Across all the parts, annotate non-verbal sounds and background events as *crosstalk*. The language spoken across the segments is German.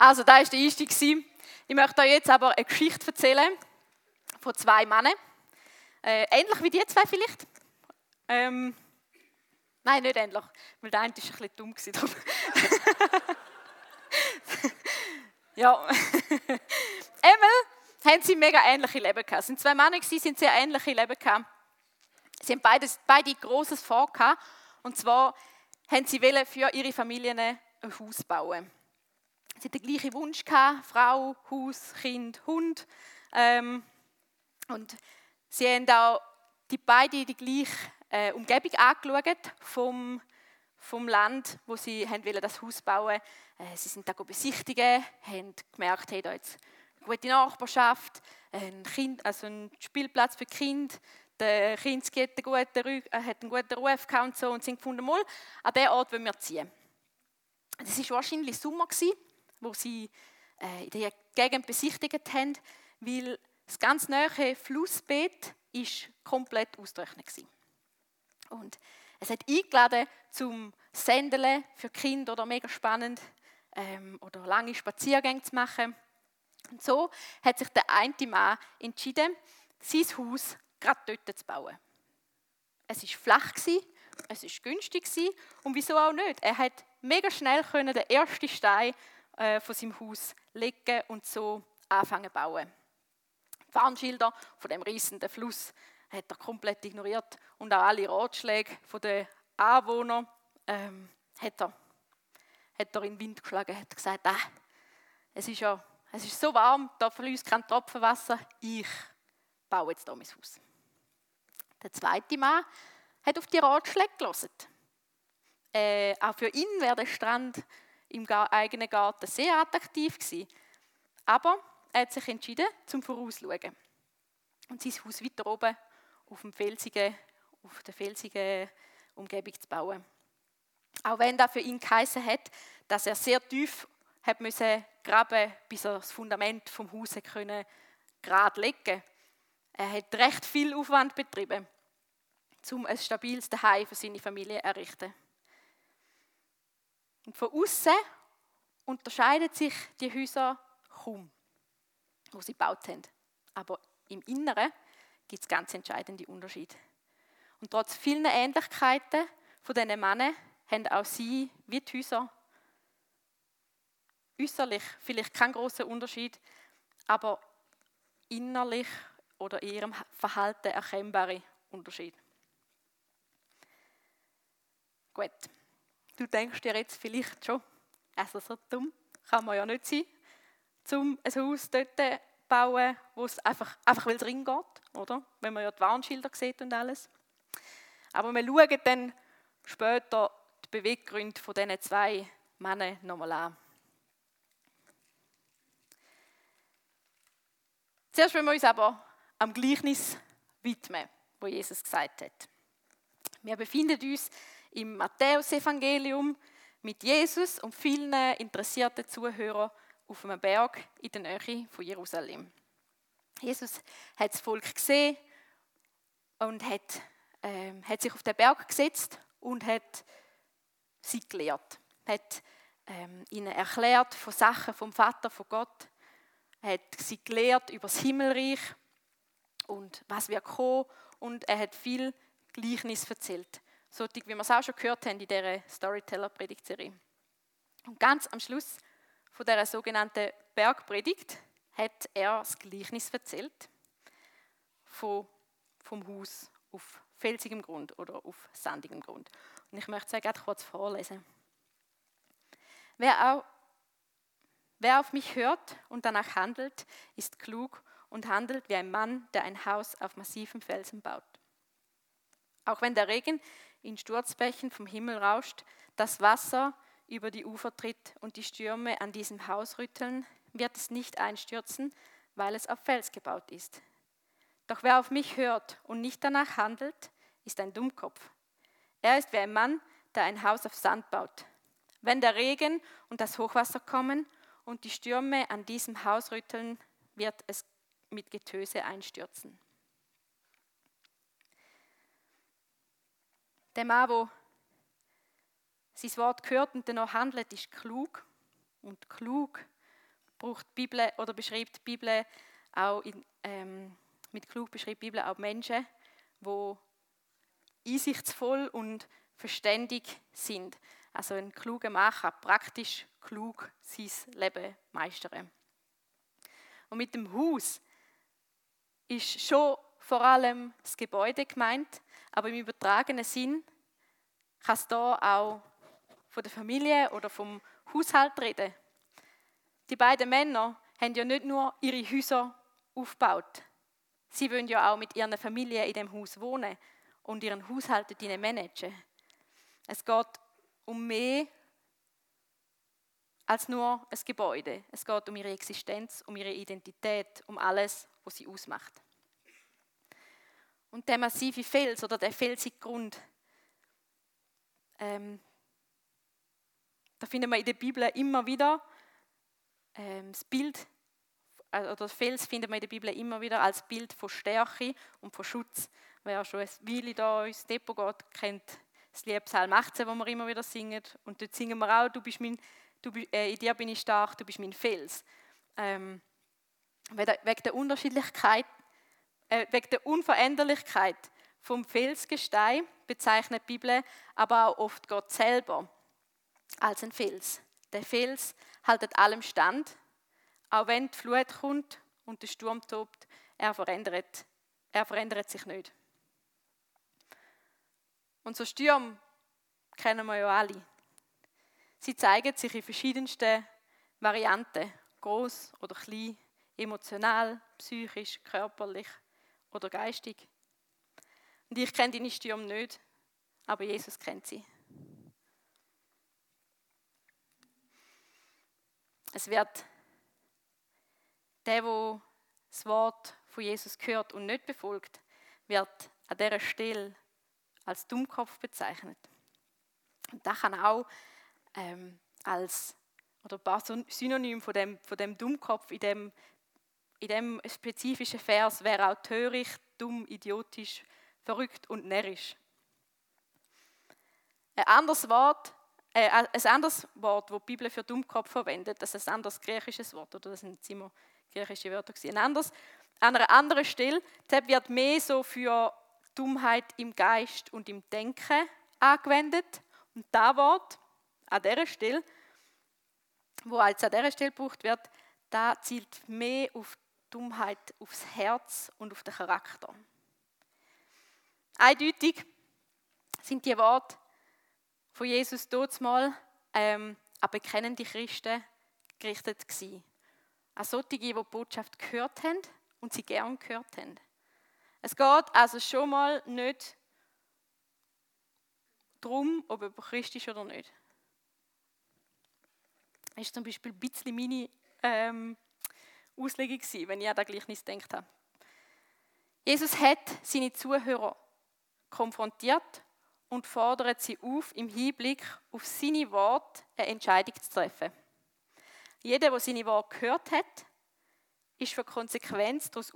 Also, da war der Einstieg. Ich möchte euch jetzt aber eine Geschichte erzählen von zwei Männern. Äh, ähnlich wie die zwei vielleicht. Ähm, nein, nicht ähnlich, weil der eine war ein bisschen dumm. *laughs* ja. *laughs* Einmal haben sie mega ähnliche Leben gehabt. Es sind zwei Männer, die sind sehr ähnliche Leben gehabt. Sie haben beides, beide großes Vor gehabt. Und zwar haben sie für ihre Familien ein Haus bauen. Sie hatten den gleichen Wunsch gehabt, Frau, Haus, Kind, Hund. Ähm, und sie haben auch die beide die gleiche äh, Umgebung angeschaut vom, vom Land, wo sie haben wollen, das Haus bauen äh, Sie sind da besichtigen, haben gemerkt, hey, da jetzt eine gute Nachbarschaft, ein, kind, also ein Spielplatz für Kinder, der Kinski hat einen guten, äh, hat einen guten Ruf und so und sind gefunden, mal, an diesen Ort wollen wir ziehen. Das war wahrscheinlich Sommer, wo sie äh, in der Gegend besichtigt haben, weil das ganz nahe Flussbett ist komplett ausgetrocknet war. Und es hat eingeladen zum Sendeln für Kinder oder mega spannend ähm, oder lange Spaziergänge zu machen. Und so hat sich der eine Mann entschieden, sein Haus gerade dort zu bauen. Es war flach, es war günstig und wieso auch nicht. Er hat mega schnell den ersten Stein äh, von seinem Haus legen und so anfangen zu bauen. Die Warnschilder von dem riesigen Fluss hat er komplett ignoriert und auch alle Ratschläge der Anwohner ähm, hat, er, hat er in den Wind geschlagen, hat gesagt, ah, es ist ja es ist so warm, da fließt kein Tropfen Wasser, ich baue jetzt hier mein Haus. Der zweite Mann hat auf die Ratschläge gelesen. Äh, auch für ihn wäre der Strand im eigenen Garten sehr attraktiv gewesen. Aber er hat sich entschieden, zum Vorausschauen und sein Haus weiter oben auf, dem felsigen, auf der felsigen Umgebung zu bauen. Auch wenn das für ihn geheißen hat, dass er sehr tief hat müssen graben, bis er das Fundament vom Haus können gerade legen. Er hat recht viel Aufwand betrieben, um ein stabiles Zuhause für seine Familie zu errichten. Und von außen unterscheiden sich die Häuser kaum, wo sie gebaut haben. Aber im Inneren gibt es ganz entscheidende Unterschiede. Und trotz vielen Ähnlichkeiten von diesen Männern haben auch sie, wie die Häuser, äußerlich vielleicht kein großer Unterschied, aber innerlich oder in ihrem Verhalten erkennbare Unterschied. Gut, du denkst dir jetzt vielleicht schon, also so dumm kann man ja nicht sein, um ein Haus dort zu bauen, wo es einfach, einfach weil es reingeht, oder? Wenn man ja die Warnschilder sieht und alles. Aber wir schauen dann später die Beweggründe von diesen zwei Männern nochmal an. Zuerst wollen wir uns aber am Gleichnis widmen, wo Jesus gesagt hat. Wir befinden uns im Matthäusevangelium mit Jesus und vielen interessierten Zuhörern auf einem Berg in der Nähe von Jerusalem. Jesus hat das Volk gesehen und hat, äh, hat sich auf den Berg gesetzt und hat sie gelehrt. Hat ähm, ihnen erklärt von Sachen vom Vater, von Gott er hat sie gelehrt über das Himmelreich und was wir kommen. Und er hat viel Gleichnis erzählt. So wie wir es auch schon gehört haben in dieser Storyteller-Predigtserie. Und ganz am Schluss von dieser sogenannten Bergpredigt hat er das Gleichnis erzählt vom Haus auf felsigem Grund oder auf sandigem Grund. Und ich möchte es gerade kurz vorlesen. Wer auch Wer auf mich hört und danach handelt, ist klug und handelt wie ein Mann, der ein Haus auf massivem Felsen baut. Auch wenn der Regen in Sturzbächen vom Himmel rauscht, das Wasser über die Ufer tritt und die Stürme an diesem Haus rütteln, wird es nicht einstürzen, weil es auf Fels gebaut ist. Doch wer auf mich hört und nicht danach handelt, ist ein Dummkopf. Er ist wie ein Mann, der ein Haus auf Sand baut. Wenn der Regen und das Hochwasser kommen und die Stürme an diesem Haus rütteln, wird es mit Getöse einstürzen. Der Mann, der sein Wort gehört und dennoch handelt, ist klug. Und klug braucht die Bibel oder beschreibt die Bibel auch in, ähm, mit klug beschreibt die Bibel auch Menschen, die einsichtsvoll und verständig sind. Also ein kluger kann praktisch klug sein Leben meistern. Und mit dem Haus ist schon vor allem das Gebäude gemeint, aber im übertragenen Sinn kann es da auch von der Familie oder vom Haushalt reden. Die beiden Männer haben ja nicht nur ihre Häuser aufgebaut. Sie wollen ja auch mit ihren Familien in dem Haus wohnen und ihren Haushalt dort managen. Es geht um mehr als nur ein Gebäude. Es geht um ihre Existenz, um ihre Identität, um alles, was sie ausmacht. Und der massive Fels oder der felsige Grund, ähm, da finden wir in der Bibel immer wieder ähm, das Bild, äh, oder Fels findet man in der Bibel immer wieder als Bild von Stärke und von Schutz. Wer schon ein Weile da ins Depot geht, kennt das Lied Psalm 18, wo wir immer wieder singen. Und dort singen wir auch, du bist mein, du, äh, in dir bin ich stark, du bist mein Fels. Ähm, wegen der Unterschiedlichkeit, äh, wegen der Unveränderlichkeit vom Felsgestein bezeichnet die Bibel aber auch oft Gott selber als ein Fels. Der Fels haltet allem stand, auch wenn die Flut kommt und der Sturm tobt, er verändert, er verändert sich nicht. Und so Stürme kennen wir ja alle. Sie zeigen sich in verschiedensten Varianten, groß oder klein, emotional, psychisch, körperlich oder geistig. Und ich kenne deine Stürme nicht, aber Jesus kennt sie. Es wird der, der das Wort von Jesus hört und nicht befolgt, wird an dieser Stelle als Dummkopf bezeichnet. Und das kann auch ähm, als oder ein paar Synonym von dem, von dem Dummkopf in dem, in dem spezifischen Vers wäre auch töricht, dumm, idiotisch, verrückt und närrisch. Ein anderes Wort, äh, ein anderes Wort, das die Bibel für Dummkopf verwendet, das ist ein anderes griechisches Wort, oder das sind immer griechische Wörter gewesen. Ein anderes, an einer anderen Stelle, das wird mehr so für Dummheit im Geist und im Denken angewendet. Und das Wort an dieser Stelle, wo als an dieser Stelle gebraucht wird, da zielt mehr auf Dummheit, aufs Herz und auf den Charakter. Eindeutig sind die Worte von Jesus dort mal ähm, an bekennende Christen gerichtet gewesen. An solche, die die Botschaft gehört haben und sie gern gehört haben. Es geht also schon mal nicht darum, ob er Christ ist oder nicht. Das ist zum Beispiel ein bisschen meine ähm, Auslegung gewesen, wenn ich an das Gleichnis gedacht habe. Jesus hat seine Zuhörer konfrontiert und fordert sie auf, im Hinblick auf seine Worte eine Entscheidung zu treffen. Jeder, der seine Worte gehört hat, ist für Konsequenz daraus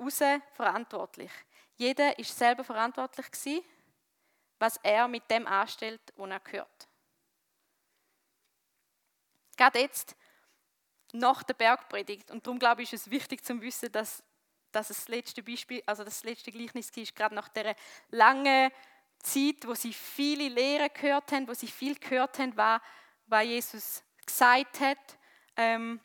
verantwortlich. Jeder ist selber verantwortlich gewesen, was er mit dem anstellt, was er gehört. Gerade jetzt, nach der Bergpredigt, und darum glaube ich, ist es wichtig zu wissen, dass, dass das letzte Beispiel, also das letzte Gleichnis ist, gerade nach der langen Zeit, wo sie viele Lehren gehört haben, wo sie viel gehört haben, was, was Jesus gesagt hat, ähm,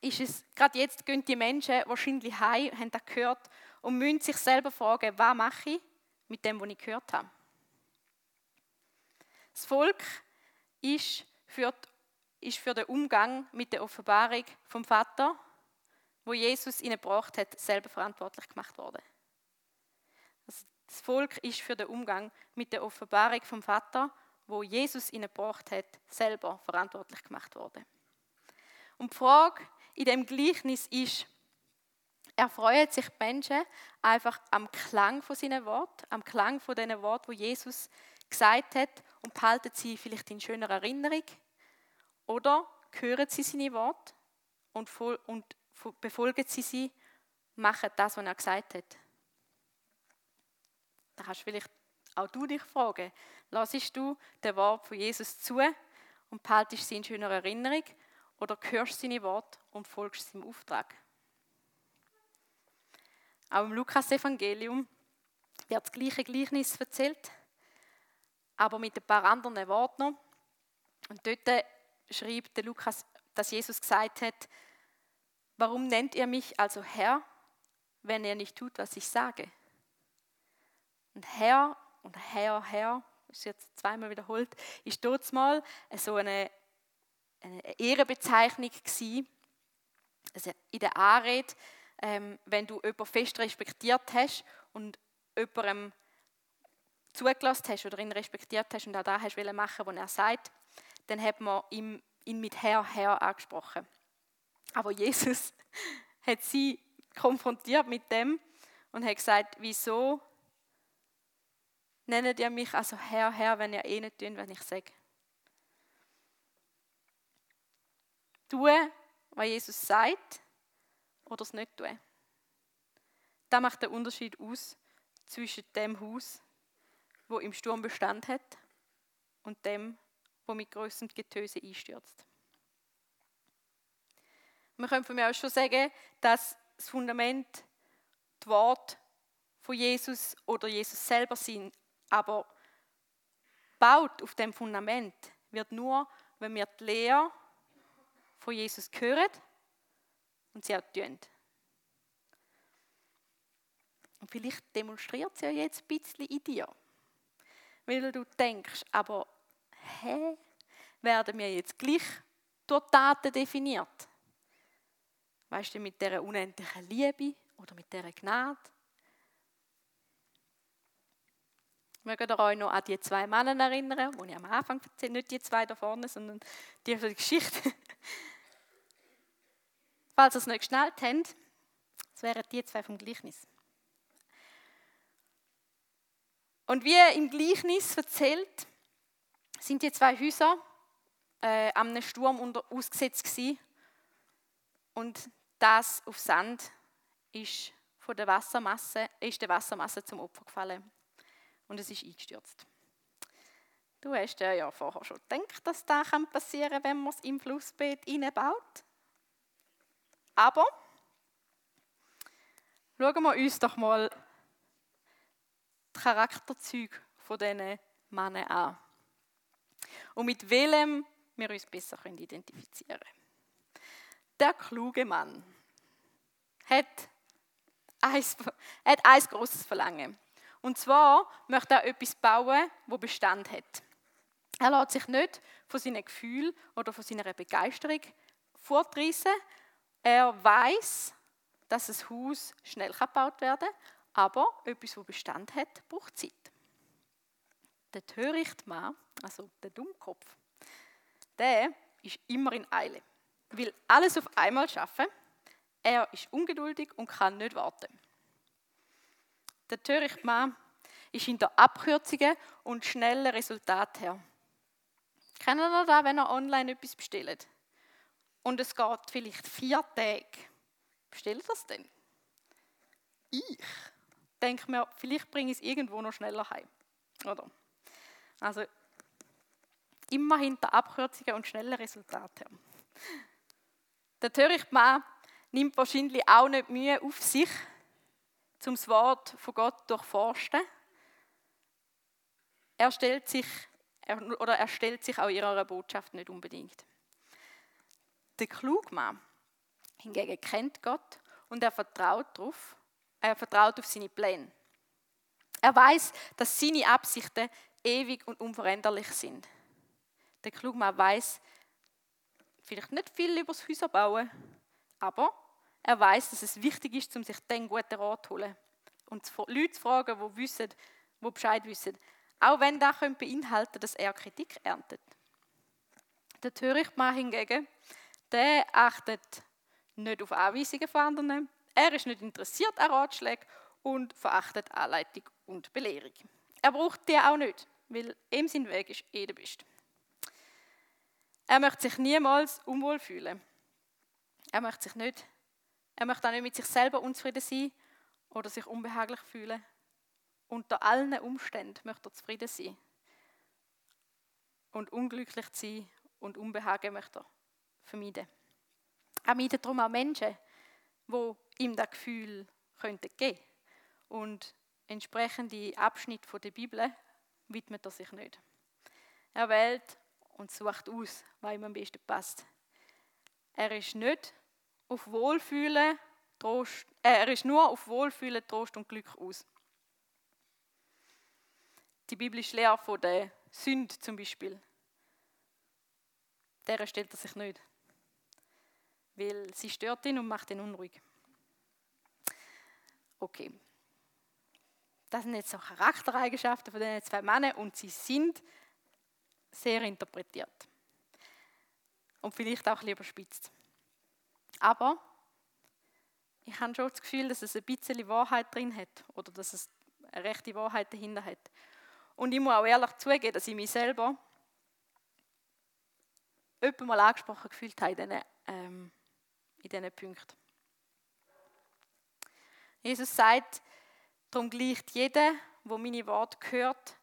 ist es, gerade jetzt gehen die Menschen wahrscheinlich heim, haben das gehört und müssen sich selber fragen, was mache ich mit dem, was ich gehört habe. Das Volk ist für, ist für den Umgang mit der Offenbarung vom Vater, wo Jesus ihnen gebracht hat, selber verantwortlich gemacht worden. Also das Volk ist für den Umgang mit der Offenbarung vom Vater, wo Jesus ihnen gebracht hat, selber verantwortlich gemacht worden. Und die Frage in dem Gleichnis ist, erfreuen sich die Menschen einfach am Klang von seinen Worten, am Klang von den Worten, wo Jesus gesagt hat und behalten sie vielleicht in schöner Erinnerung? Oder hören sie seine Worte und, und befolgen sie sie, machen das, was er gesagt hat? Da kannst du vielleicht auch du dich fragen, lassest du den Wort von Jesus zu und behaltest sie in schöner Erinnerung oder hörst seine Worte und folgst seinem Auftrag? Auch im Lukas-Evangelium wird das gleiche Gleichnis erzählt, aber mit ein paar anderen Worten. Und dort schreibt der Lukas, dass Jesus gesagt hat, warum nennt ihr mich also Herr, wenn ihr nicht tut, was ich sage? Und Herr und Herr, Herr, ist jetzt zweimal wiederholt, ist dort mal so eine, eine Ehrenbezeichnung gewesen. Also in der Anrede, ähm, wenn du jemanden fest respektiert hast und jemandem zugelassen hast oder ihn respektiert hast und auch da hast machen, was er sagt, dann hat man ihn, ihn mit Herr, Herr angesprochen. Aber Jesus *laughs* hat sie konfrontiert mit dem und hat gesagt, wieso nennt ihr mich also Herr, Herr, wenn ihr eh nicht tut, wenn ich sage. Tue, was Jesus sagt, oder es nicht tun. Das macht den Unterschied aus zwischen dem Haus, wo im Sturm Bestand hat, und dem, wo mit größtem Getöse einstürzt. Man könnte von mir auch schon sagen, dass das Fundament die Worte von Jesus oder Jesus selber sind, aber baut auf dem Fundament wird nur, wenn wir die Lehre von Jesus hören und sie auch tun. Und vielleicht demonstriert sie ja jetzt ein bisschen in dir. Weil du denkst, aber hä, werden wir jetzt gleich durch Taten definiert? Weißt du, mit dieser unendlichen Liebe oder mit dieser Gnade? Mögt ihr euch noch an die zwei Männer erinnern, die ich am Anfang erzählt nicht die zwei da vorne, sondern die von der Geschichte. *laughs* Falls ihr es nicht geschnallt habt, das wären die zwei vom Gleichnis. Und wie im Gleichnis erzählt, sind die zwei Häuser äh, einem Sturm unter, ausgesetzt gewesen. Und das auf Sand ist von der Wassermasse, ist der Wassermasse zum Opfer gefallen und es ist eingestürzt. Du hast ja vorher schon gedacht, dass das passieren kann, wenn man es im Flussbett baut. Aber schauen wir uns doch mal die Charakterzüge von diesen Männern an. Und mit welchem wir uns besser identifizieren können. Der kluge Mann hat ein, hat ein großes Verlangen. Und zwar möchte er etwas bauen, wo Bestand hat. Er lässt sich nicht von seinen Gefühlen oder von seiner Begeisterung fortreißen. Er weiß, dass das Haus schnell gebaut werden kann, aber etwas, wo Bestand hat, braucht Zeit. Der törichte Mann, also der Dummkopf, der ist immer in Eile, will alles auf einmal schaffen. Er ist ungeduldig und kann nicht warten. Der törichte Mann ist hinter Abkürzungen und schnellen Resultaten her. Kennen ihr das, wenn ihr online etwas bestellt? Und es geht vielleicht vier Tage. Bestellt das denn? Ich denke mir, vielleicht bringe ich es irgendwo noch schneller heim. Oder? Also immer hinter Abkürzungen und schnellen Resultaten her. Der törichte Mann nimmt wahrscheinlich auch nicht Mühe auf sich, zum das Wort von Gott durchforsten. Er stellt sich oder er stellt sich auch ihrer Botschaft nicht unbedingt. Der Klugmann hingegen kennt Gott und er vertraut darauf, er vertraut auf seine Pläne. Er weiß, dass seine Absichten ewig und unveränderlich sind. Der Klugmann weiß vielleicht nicht viel über das Häuserbauen, aber er weiß, dass es wichtig ist, um sich den guten Rat zu holen und Leute zu fragen, die wissen, die Bescheid wissen. Auch wenn das beinhalten dass er Kritik erntet. Der Törichtmann hingegen, der achtet nicht auf Anweisungen von anderen, er ist nicht interessiert an Ratschlägen und verachtet Anleitung und Belehrung. Er braucht die auch nicht, weil ihm sein Weg ist eh der beste. Er möchte sich niemals unwohl fühlen. Er möchte sich nicht er möchte auch nicht mit sich selber unzufrieden sein oder sich unbehaglich fühlen. Unter allen Umständen möchte er zufrieden sein. Und unglücklich sein und Unbehagen möchte er vermeiden. Er meidet darum auch Menschen, die ihm das Gefühl könnten geben. Und entsprechende Abschnitte der Bibel widmet er sich nicht. Er wählt und sucht aus, was ihm am besten passt. Er ist nicht auf Wohlfühlen, Trost, äh, er ist nur auf Wohlfühlen, Trost und Glück aus. Die biblische Lehre von der Sünde zum Beispiel, der stellt er sich nicht. Weil sie stört ihn und macht ihn unruhig. Okay. Das sind jetzt so Charaktereigenschaften von diesen zwei Männern und sie sind sehr interpretiert. Und vielleicht auch lieber spitzt. Aber ich habe schon das Gefühl, dass es ein bisschen Wahrheit drin hat oder dass es eine rechte Wahrheit dahinter hat. Und ich muss auch ehrlich zugeben, dass ich mich selber mal angesprochen gefühlt habe in diesen, ähm, in diesen Punkten. Jesus sagt, darum gleicht jeder, wo meine Worte hört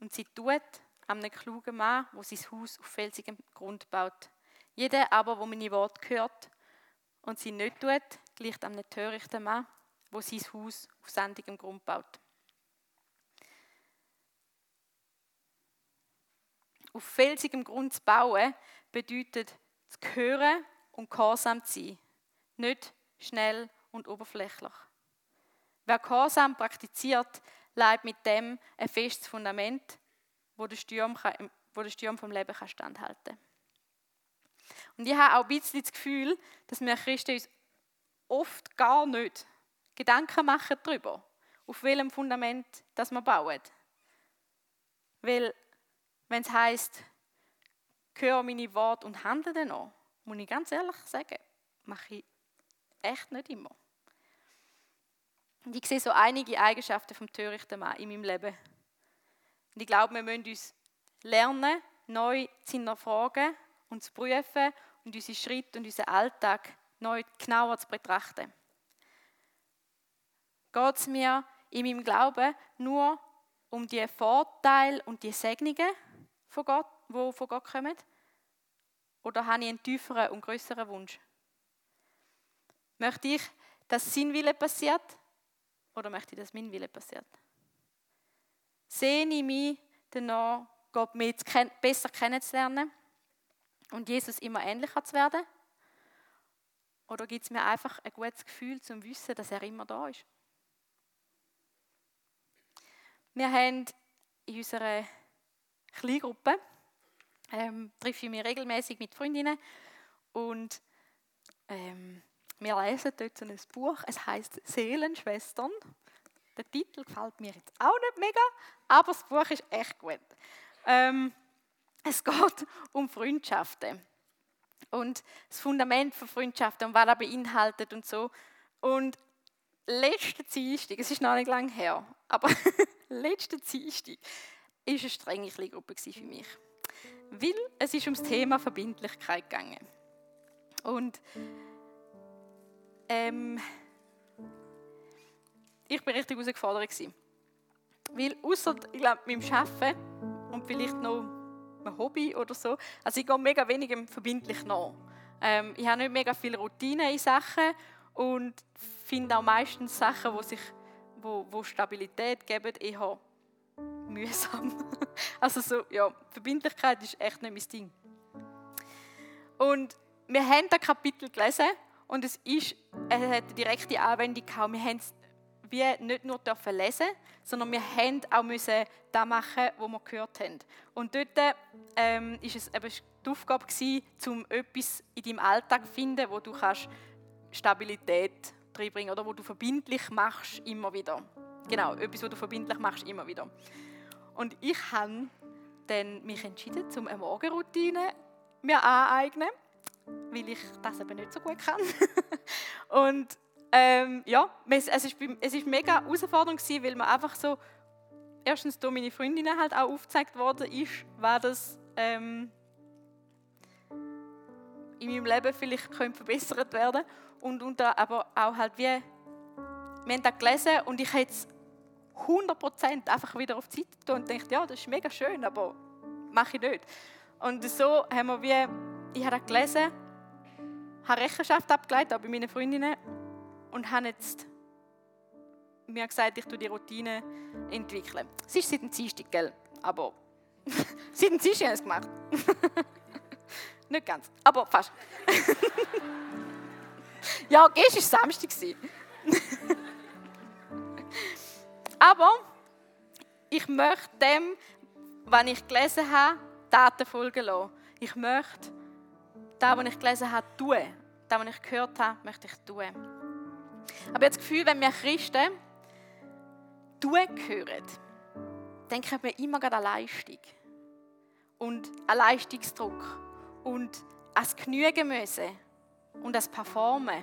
und sie tut, einem klugen Mann, wo sein Haus auf felsigem Grund baut. Jeder aber, wo meine Worte hört und sie nicht tut, gleicht einem törichten Mann, wo sein Haus auf sandigem Grund baut. Auf felsigem Grund zu bauen, bedeutet zu hören und gehorsam zu sein, nicht schnell und oberflächlich. Wer Gehorsam praktiziert, leidet mit dem ein festes Fundament, wo der Sturm, kann, wo der Sturm vom Leben kann standhalten kann. Und ich habe auch ein bisschen das Gefühl, dass wir Christen uns oft gar nicht Gedanken machen darüber, auf welchem Fundament das wir bauen. Weil, wenn es heisst, höre meine Worte und handle danach, muss ich ganz ehrlich sagen, mache ich echt nicht immer. Und ich sehe so einige Eigenschaften vom törichten Mann in meinem Leben. Und ich glaube, wir müssen uns lernen, neu zu hinterfragen und zu prüfen und unsere Schritte und unseren Alltag neu genauer zu betrachten. Geht es mir in meinem Glauben nur um die Vorteile und die Segnungen von Gott, die von Gott kommen? Oder habe ich einen tieferen und größeren Wunsch? Möchte ich, dass sein Wille passiert? Oder möchte ich, dass mein Wille passiert? Sehne ich mich danach, Gott besser kennenzulernen und Jesus immer ähnlicher zu werden? Oder gibt es mir einfach ein gutes Gefühl zum Wissen, dass er immer da ist? Wir haben in unserer Kleingruppe, ähm, treffe ich mich regelmäßig mit Freundinnen und ähm, wir lesen dort so ein Buch, es heißt Seelenschwestern. Der Titel gefällt mir jetzt auch nicht mega, aber das Buch ist echt gut. Ähm, es geht um Freundschaften und das Fundament von Freundschaften und was das beinhaltet und so. Und letzte Dienstag, es ist noch nicht lange her, aber *laughs* letzte Dienstag war eine strenge Kleingruppe für mich. Weil es ist ums Thema Verbindlichkeit gegangen. Und ähm, ich war richtig herausgefordert. Weil außer, ich glaube, meinem Arbeiten und vielleicht noch ein Hobby oder so, also ich gehe mega wenig verbindlich nach. Ähm, ich habe nicht mega viele Routinen in Sachen und finde auch meistens Sachen, die sich wo, wo Stabilität geben, eher mühsam. *laughs* Also so, ja, Verbindlichkeit ist echt nicht mein Ding. Und wir haben das Kapitel gelesen und es, ist, es hat eine direkte Anwendung gehabt. Wir haben es wie nicht nur dürfen lesen, sondern wir haben auch müssen das machen, was wir gehört haben. Und dort ähm, es eben die Aufgabe gewesen, um etwas in deinem Alltag zu finden, wo du kannst Stabilität reinbringen oder wo du verbindlich machst immer wieder. Genau, etwas, was du verbindlich machst immer wieder. Und ich habe dann mich entschieden, um eine Morgenroutine mir aneignen weil ich das eben nicht so gut kann. *laughs* und ähm, ja, es es ist mega herausfordernd gewesen, weil man einfach so, erstens durch meine Freundinnen halt auch aufgezeigt worden ist, was das ähm, in meinem Leben vielleicht könnte verbessert werden und, und aber auch halt wie, wir haben das gelesen und ich hätte es 100% einfach wieder auf die Seite getan und dachte, ja, das ist mega schön, aber mache ich nicht. Und so haben wir wie, ich habe gelesen habe Rechenschaft abgeleitet, auch bei meinen Freundinnen, und habe jetzt mir gesagt, ich tue die Routine entwickeln. Es ist seit dem Dienstag, gell? aber *laughs* seit dem Dienstag habe ich es gemacht. *laughs* Nicht ganz, aber fast. *laughs* ja, gestern war Samstag. aber ich möchte dem, was ich gelesen habe, Taten folgen lassen. Ich möchte das, was ich gelesen habe, tun. Das, was ich gehört habe, möchte ich tun. Aber habe das Gefühl, wenn wir Christen tun hören, denken wir immer an Leistung. Und an Leistungsdruck. Und an das Genügen müssen. Und das Performen.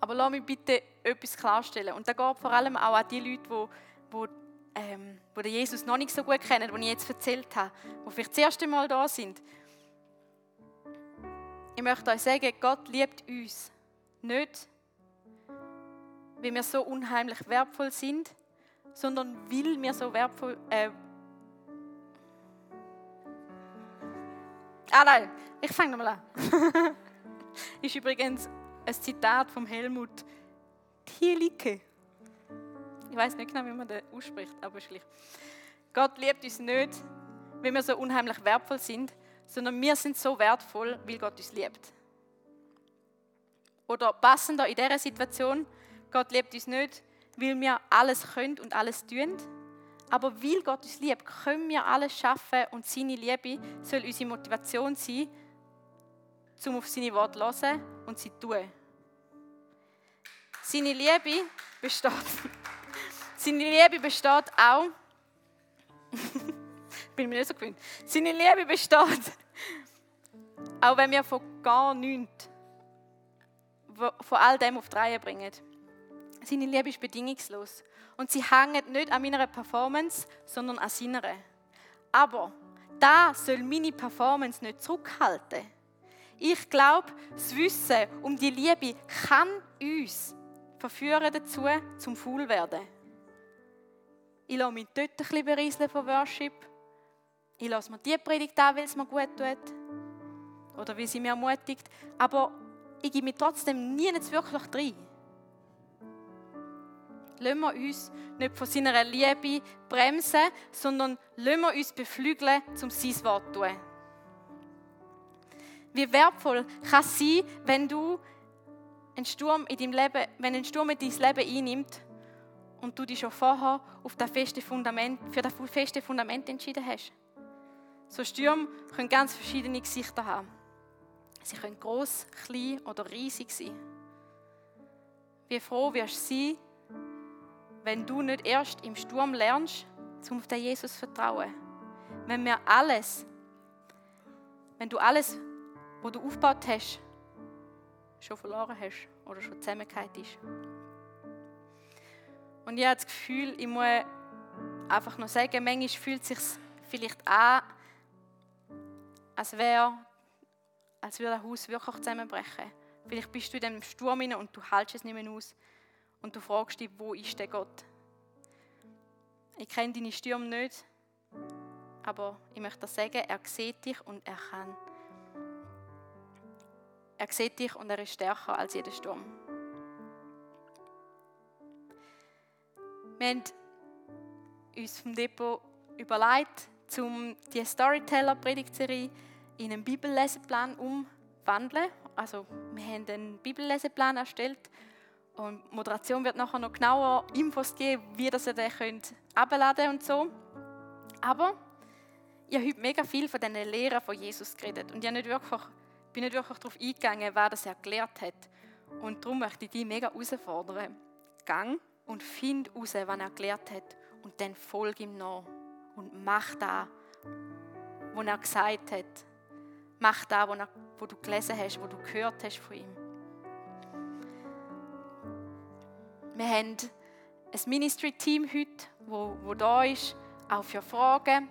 Aber lass mich bitte etwas klarstellen. Und da geht vor allem auch an die Leute, die, ähm, die Jesus noch nicht so gut kennen, die ich jetzt erzählt habe, die vielleicht das erste Mal da sind. Ich möchte euch sagen, Gott liebt uns nicht, weil wir so unheimlich wertvoll sind, sondern weil wir so wertvoll. Äh ah nein, ich fange nochmal an. *laughs* ist übrigens ein Zitat von Helmut Thielicke. Ich weiß nicht genau, wie man das ausspricht, aber gleich. Gott liebt uns nicht, weil wir so unheimlich wertvoll sind, sondern wir sind so wertvoll, weil Gott uns liebt. Oder passender in dieser Situation, Gott liebt uns nicht, weil wir alles können und alles tun, aber weil Gott uns liebt, können wir alles schaffen und seine Liebe soll unsere Motivation sein, um auf seine Worte zu hören und sie zu tun. Seine Liebe besteht, seine Liebe besteht auch, *laughs* bin mir nicht so gewöhnt, seine Liebe besteht, *laughs* auch wenn wir von gar nichts, von all dem auf die bringen. Seine Liebe ist bedingungslos. Und sie hängt nicht an meiner Performance, sondern an seiner. Aber da soll meine Performance nicht zurückhalten. Ich glaube, das Wissen um die Liebe kann uns verführen dazu, zum Faul werden. Ich lasse mich dort ein bisschen berieseln von Worship. Ich lasse mir die Predigt an, weil es mir gut tut. Oder weil sie mir ermutigt. Aber ich gebe mich trotzdem nie wirklich rein lassen wir uns nicht von seiner Liebe bremsen, sondern lassen wir uns beflügeln, um sein Wort zu tun. Wie wertvoll kann es sein, wenn du einen Sturm in deinem Leben, wenn ein Sturm in dein Leben einnimmt und du dich schon vorher auf das feste Fundament, für das feste Fundament entschieden hast. So Stürme können ganz verschiedene Gesichter haben. Sie können groß, klein oder riesig sein. Wie froh wirst du sein, wenn du nicht erst im Sturm lernst, um auf den Jesus zu vertrauen. Wenn wir alles, wenn du alles, was du aufgebaut hast, schon verloren hast oder schon zusammengehört ist. Und ich habe das Gefühl, ich muss einfach noch sagen, manchmal fühlt es sich vielleicht an, als wäre, als würde ein Haus wirklich zusammenbrechen. Vielleicht bist du in dem Sturm und du hältst es nicht mehr aus und du fragst dich, wo ist der Gott? Ich kenne deine Stürme nicht, aber ich möchte dir sagen, er sieht dich und er kann. Er sieht dich und er ist stärker als jeder Sturm. Wir haben uns vom Depot überlegt, um die Storyteller-Predigtserie in einen Bibelleseplan umwandeln. Also wir haben einen Bibelleseplan erstellt und Moderation wird nachher noch genauer Infos geben, wie ihr den könnt abladen und so. Aber ich habe heute mega viel von diesen Lehren von Jesus geredet und ich nicht wirklich, bin nicht wirklich darauf eingegangen, wer das erklärt hat. Und darum möchte ich dich mega herausfordern. Gang und find heraus, was er erklärt hat und dann folge ihm nach und mach da, was er gesagt hat. Mach da, was du gelesen hast, was du gehört hast von ihm. Wir haben ein Ministry-Team heute, wo, wo da ist, auch für Fragen,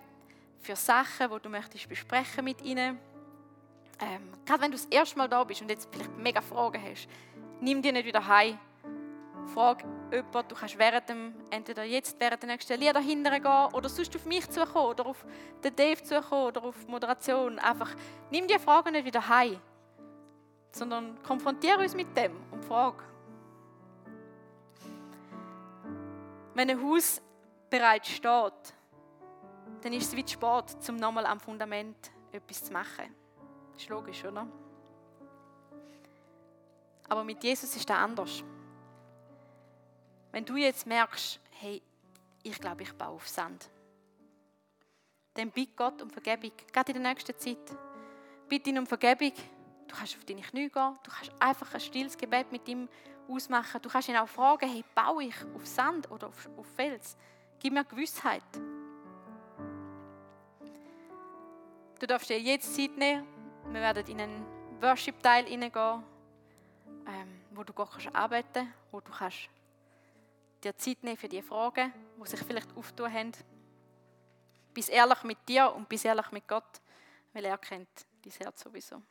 für Sachen, die du möchtest besprechen mit ihnen. Ähm, gerade wenn du das erste Mal da bist und jetzt vielleicht mega Fragen hast, nimm die nicht wieder heim. Frag jemanden, du kannst während dem, entweder jetzt während der nächsten Lieder hinterher gehen oder sonst auf mich zukommen oder auf den Dave zukommen oder auf Moderation. Einfach nimm die Fragen nicht wieder heim. sondern konfrontiere uns mit dem und frage. Wenn ein Haus bereits steht, dann ist es wie Sport, um nochmal am Fundament etwas zu machen. Das ist logisch, oder? Aber mit Jesus ist das anders. Wenn du jetzt merkst, hey, ich glaube, ich baue auf Sand, dann bitte Gott um Vergebung, gerade in der nächsten Zeit. Bitte ihn um Vergebung. Du kannst auf deine Knie gehen, du kannst einfach ein stilles Gebet mit ihm ausmachen. Du kannst ihn auch fragen, hey, baue ich auf Sand oder auf, auf Fels? Gib mir Gewissheit. Du darfst dir jetzt Zeit nehmen. Wir werden in einen Worship-Teil hineingehen, ähm, wo du Gott kannst arbeiten wo du kannst dir Zeit nehmen für die Fragen, die sich vielleicht auftun haben. Bist ehrlich mit dir und bist ehrlich mit Gott, weil er kennt dein Herz sowieso.